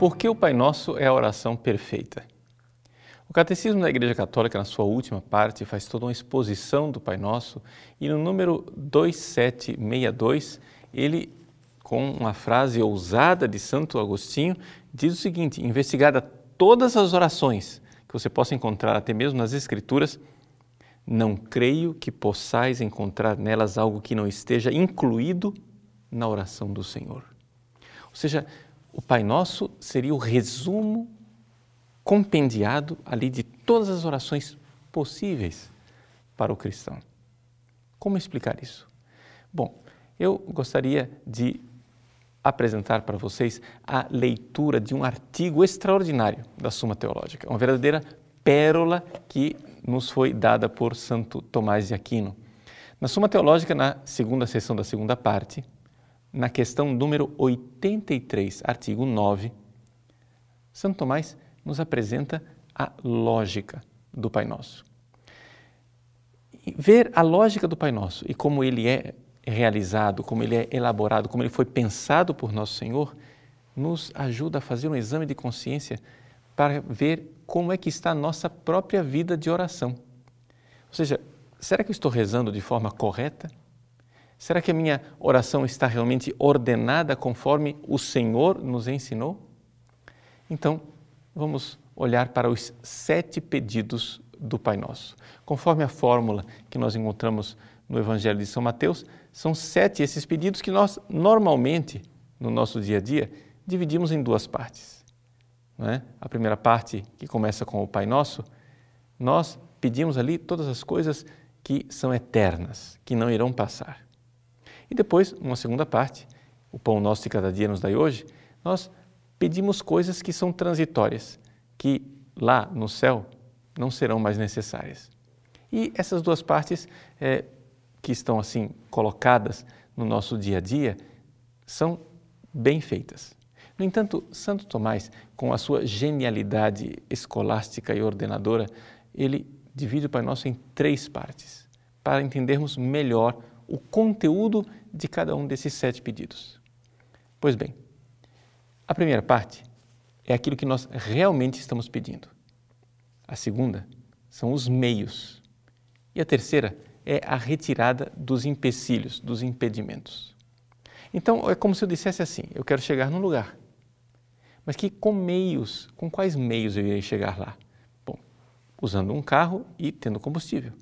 Por que o Pai Nosso é a oração perfeita? O Catecismo da Igreja Católica, na sua última parte, faz toda uma exposição do Pai Nosso e no número 2762, ele, com uma frase ousada de Santo Agostinho, diz o seguinte: investigada todas as orações que você possa encontrar, até mesmo nas Escrituras, não creio que possais encontrar nelas algo que não esteja incluído na oração do Senhor. Ou seja, o Pai Nosso seria o resumo compendiado ali de todas as orações possíveis para o cristão. Como explicar isso? Bom, eu gostaria de apresentar para vocês a leitura de um artigo extraordinário da Suma Teológica, uma verdadeira pérola que nos foi dada por Santo Tomás de Aquino. Na Suma Teológica, na segunda sessão da segunda parte, na questão número 83, artigo 9, Santo Tomás nos apresenta a lógica do Pai Nosso. Ver a lógica do Pai Nosso e como ele é realizado, como ele é elaborado, como ele foi pensado por Nosso Senhor, nos ajuda a fazer um exame de consciência para ver como é que está a nossa própria vida de oração. Ou seja, será que eu estou rezando de forma correta? Será que a minha oração está realmente ordenada conforme o Senhor nos ensinou? Então, vamos olhar para os sete pedidos do Pai Nosso. Conforme a fórmula que nós encontramos no Evangelho de São Mateus, são sete esses pedidos que nós, normalmente, no nosso dia a dia, dividimos em duas partes. É? A primeira parte, que começa com o Pai Nosso, nós pedimos ali todas as coisas que são eternas, que não irão passar. E depois, uma segunda parte, o pão nosso de cada dia nos dai hoje, nós pedimos coisas que são transitórias, que lá no céu não serão mais necessárias. E essas duas partes é, que estão assim colocadas no nosso dia a dia são bem feitas. No entanto, Santo Tomás, com a sua genialidade escolástica e ordenadora, ele divide o Pai Nosso em três partes, para entendermos melhor o conteúdo de cada um desses sete pedidos. Pois bem, a primeira parte é aquilo que nós realmente estamos pedindo. A segunda são os meios. E a terceira é a retirada dos empecilhos, dos impedimentos. Então, é como se eu dissesse assim: eu quero chegar num lugar. Mas que com meios, com quais meios eu irei chegar lá? Bom, usando um carro e tendo combustível.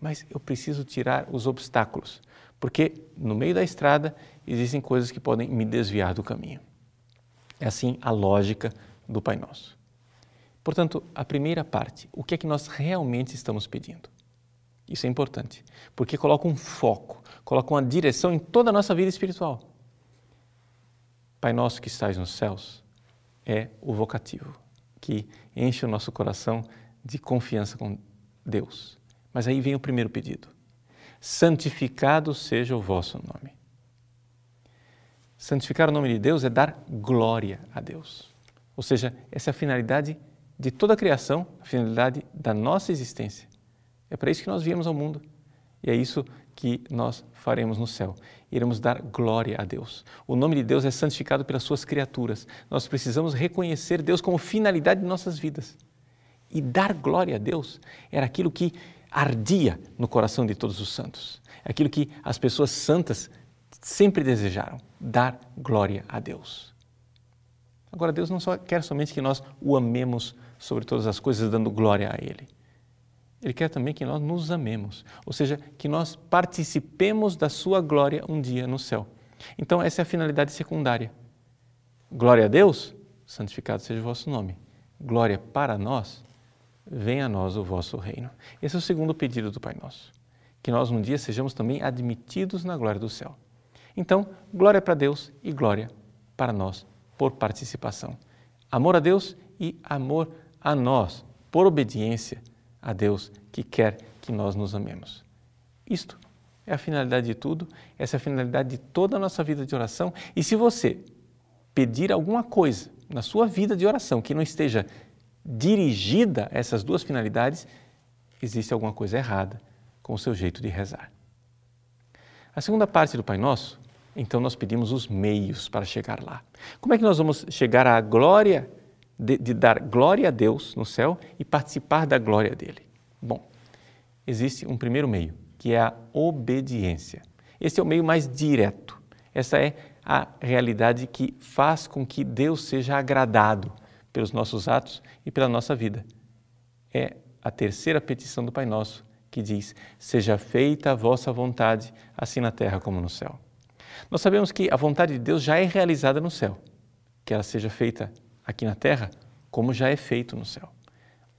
Mas eu preciso tirar os obstáculos, porque no meio da estrada existem coisas que podem me desviar do caminho. É assim a lógica do Pai Nosso. Portanto, a primeira parte, o que é que nós realmente estamos pedindo? Isso é importante, porque coloca um foco, coloca uma direção em toda a nossa vida espiritual. Pai Nosso que estás nos céus é o vocativo, que enche o nosso coração de confiança com Deus. Mas aí vem o primeiro pedido santificado seja o vosso nome. Santificar o nome de Deus é dar glória a Deus. Ou seja, essa é a finalidade de toda a criação, a finalidade da nossa existência. É para isso que nós viemos ao mundo. E é isso que nós faremos no céu. Iremos dar glória a Deus. O nome de Deus é santificado pelas suas criaturas. Nós precisamos reconhecer Deus como finalidade de nossas vidas. E dar glória a Deus era aquilo que ardia no coração de todos os santos. É aquilo que as pessoas santas sempre desejaram, dar glória a Deus. Agora, Deus não só quer somente que nós o amemos sobre todas as coisas, dando glória a Ele. Ele quer também que nós nos amemos, ou seja, que nós participemos da Sua glória um dia no céu. Então, essa é a finalidade secundária. Glória a Deus, santificado seja o vosso nome. Glória para nós, venha a nós o vosso reino. Esse é o segundo pedido do Pai Nosso, que nós um dia sejamos também admitidos na glória do céu. Então, glória para Deus e glória para nós por participação. Amor a Deus e amor a nós por obediência a Deus que quer que nós nos amemos. Isto é a finalidade de tudo, essa é a finalidade de toda a nossa vida de oração. E se você pedir alguma coisa na sua vida de oração que não esteja dirigida a essas duas finalidades, existe alguma coisa errada com o seu jeito de rezar. A segunda parte do Pai Nosso, então nós pedimos os meios para chegar lá. Como é que nós vamos chegar à glória, de, de dar glória a Deus no céu e participar da glória dele? Bom, existe um primeiro meio, que é a obediência. Esse é o meio mais direto. Essa é a realidade que faz com que Deus seja agradado pelos nossos atos e pela nossa vida. É a terceira petição do Pai Nosso, que diz: Seja feita a vossa vontade, assim na terra como no céu. Nós sabemos que a vontade de Deus já é realizada no céu, que ela seja feita aqui na terra como já é feito no céu.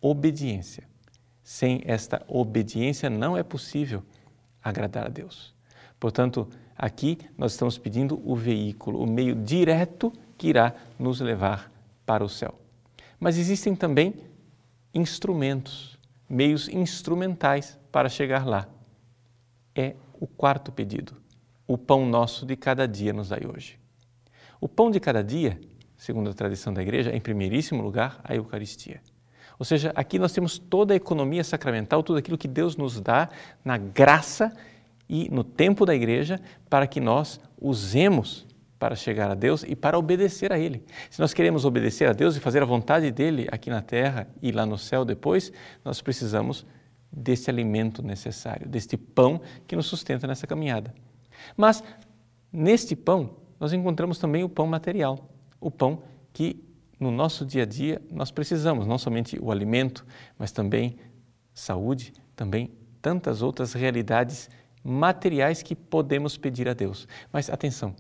Obediência. Sem esta obediência não é possível agradar a Deus. Portanto, aqui nós estamos pedindo o veículo, o meio direto que irá nos levar para o céu. Mas existem também instrumentos, meios instrumentais para chegar lá. É o quarto pedido. O pão nosso de cada dia nos dai hoje. O pão de cada dia, segundo a tradição da igreja, em primeiríssimo lugar a Eucaristia. Ou seja, aqui nós temos toda a economia sacramental, tudo aquilo que Deus nos dá na graça e no tempo da igreja para que nós usemos para chegar a Deus e para obedecer a Ele. Se nós queremos obedecer a Deus e fazer a vontade dele aqui na terra e lá no céu depois, nós precisamos desse alimento necessário, deste pão que nos sustenta nessa caminhada. Mas neste pão, nós encontramos também o pão material, o pão que no nosso dia a dia nós precisamos, não somente o alimento, mas também saúde, também tantas outras realidades materiais que podemos pedir a Deus. Mas atenção,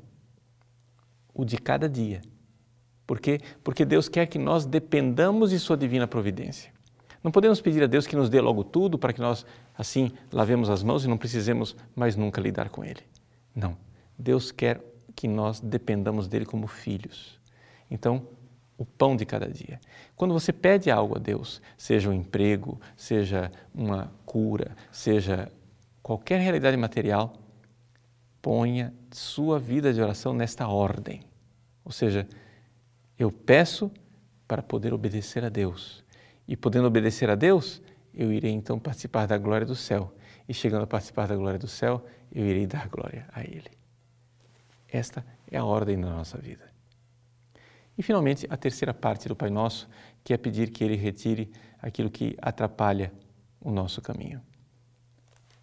o de cada dia. Por quê? Porque Deus quer que nós dependamos de Sua divina providência. Não podemos pedir a Deus que nos dê logo tudo para que nós, assim, lavemos as mãos e não precisemos mais nunca lidar com Ele. Não. Deus quer que nós dependamos dele como filhos. Então, o pão de cada dia. Quando você pede algo a Deus, seja um emprego, seja uma cura, seja qualquer realidade material, ponha sua vida de oração nesta ordem. Ou seja, eu peço para poder obedecer a Deus. E podendo obedecer a Deus, eu irei então participar da glória do céu. E chegando a participar da glória do céu, eu irei dar glória a Ele. Esta é a ordem da nossa vida. E finalmente, a terceira parte do Pai Nosso, que é pedir que Ele retire aquilo que atrapalha o nosso caminho.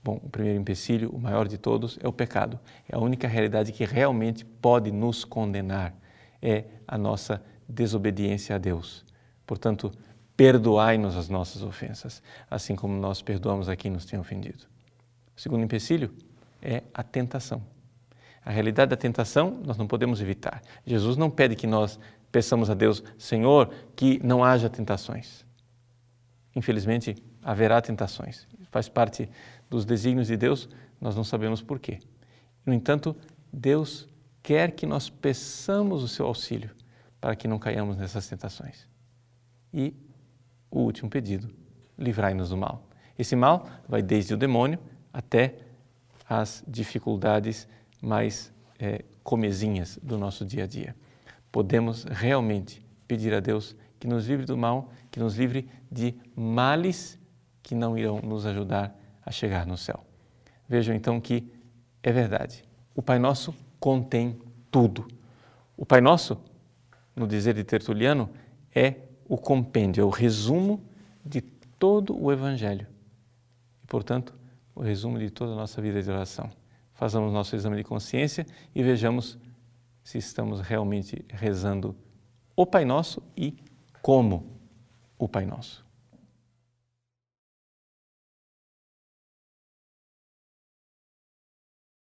Bom, o primeiro empecilho, o maior de todos, é o pecado. É a única realidade que realmente pode nos condenar. É a nossa desobediência a Deus. Portanto, perdoai-nos as nossas ofensas, assim como nós perdoamos a quem nos tem ofendido. O segundo empecilho é a tentação. A realidade da tentação nós não podemos evitar. Jesus não pede que nós peçamos a Deus, Senhor, que não haja tentações. Infelizmente, haverá tentações. Faz parte dos desígnios de Deus, nós não sabemos porquê. No entanto, Deus quer que nós peçamos o seu auxílio para que não caiamos nessas tentações. E o último pedido, livrai-nos do mal. Esse mal vai desde o demônio até as dificuldades mais é, comezinhas do nosso dia a dia. Podemos realmente pedir a Deus que nos livre do mal, que nos livre de males que não irão nos ajudar a chegar no céu. Vejam então que é verdade. O Pai Nosso contém tudo. O Pai Nosso, no dizer de Tertuliano, é o compêndio, é o resumo de todo o Evangelho. E, portanto, o resumo de toda a nossa vida de oração. Façamos nosso exame de consciência e vejamos se estamos realmente rezando o Pai Nosso e como o Pai Nosso.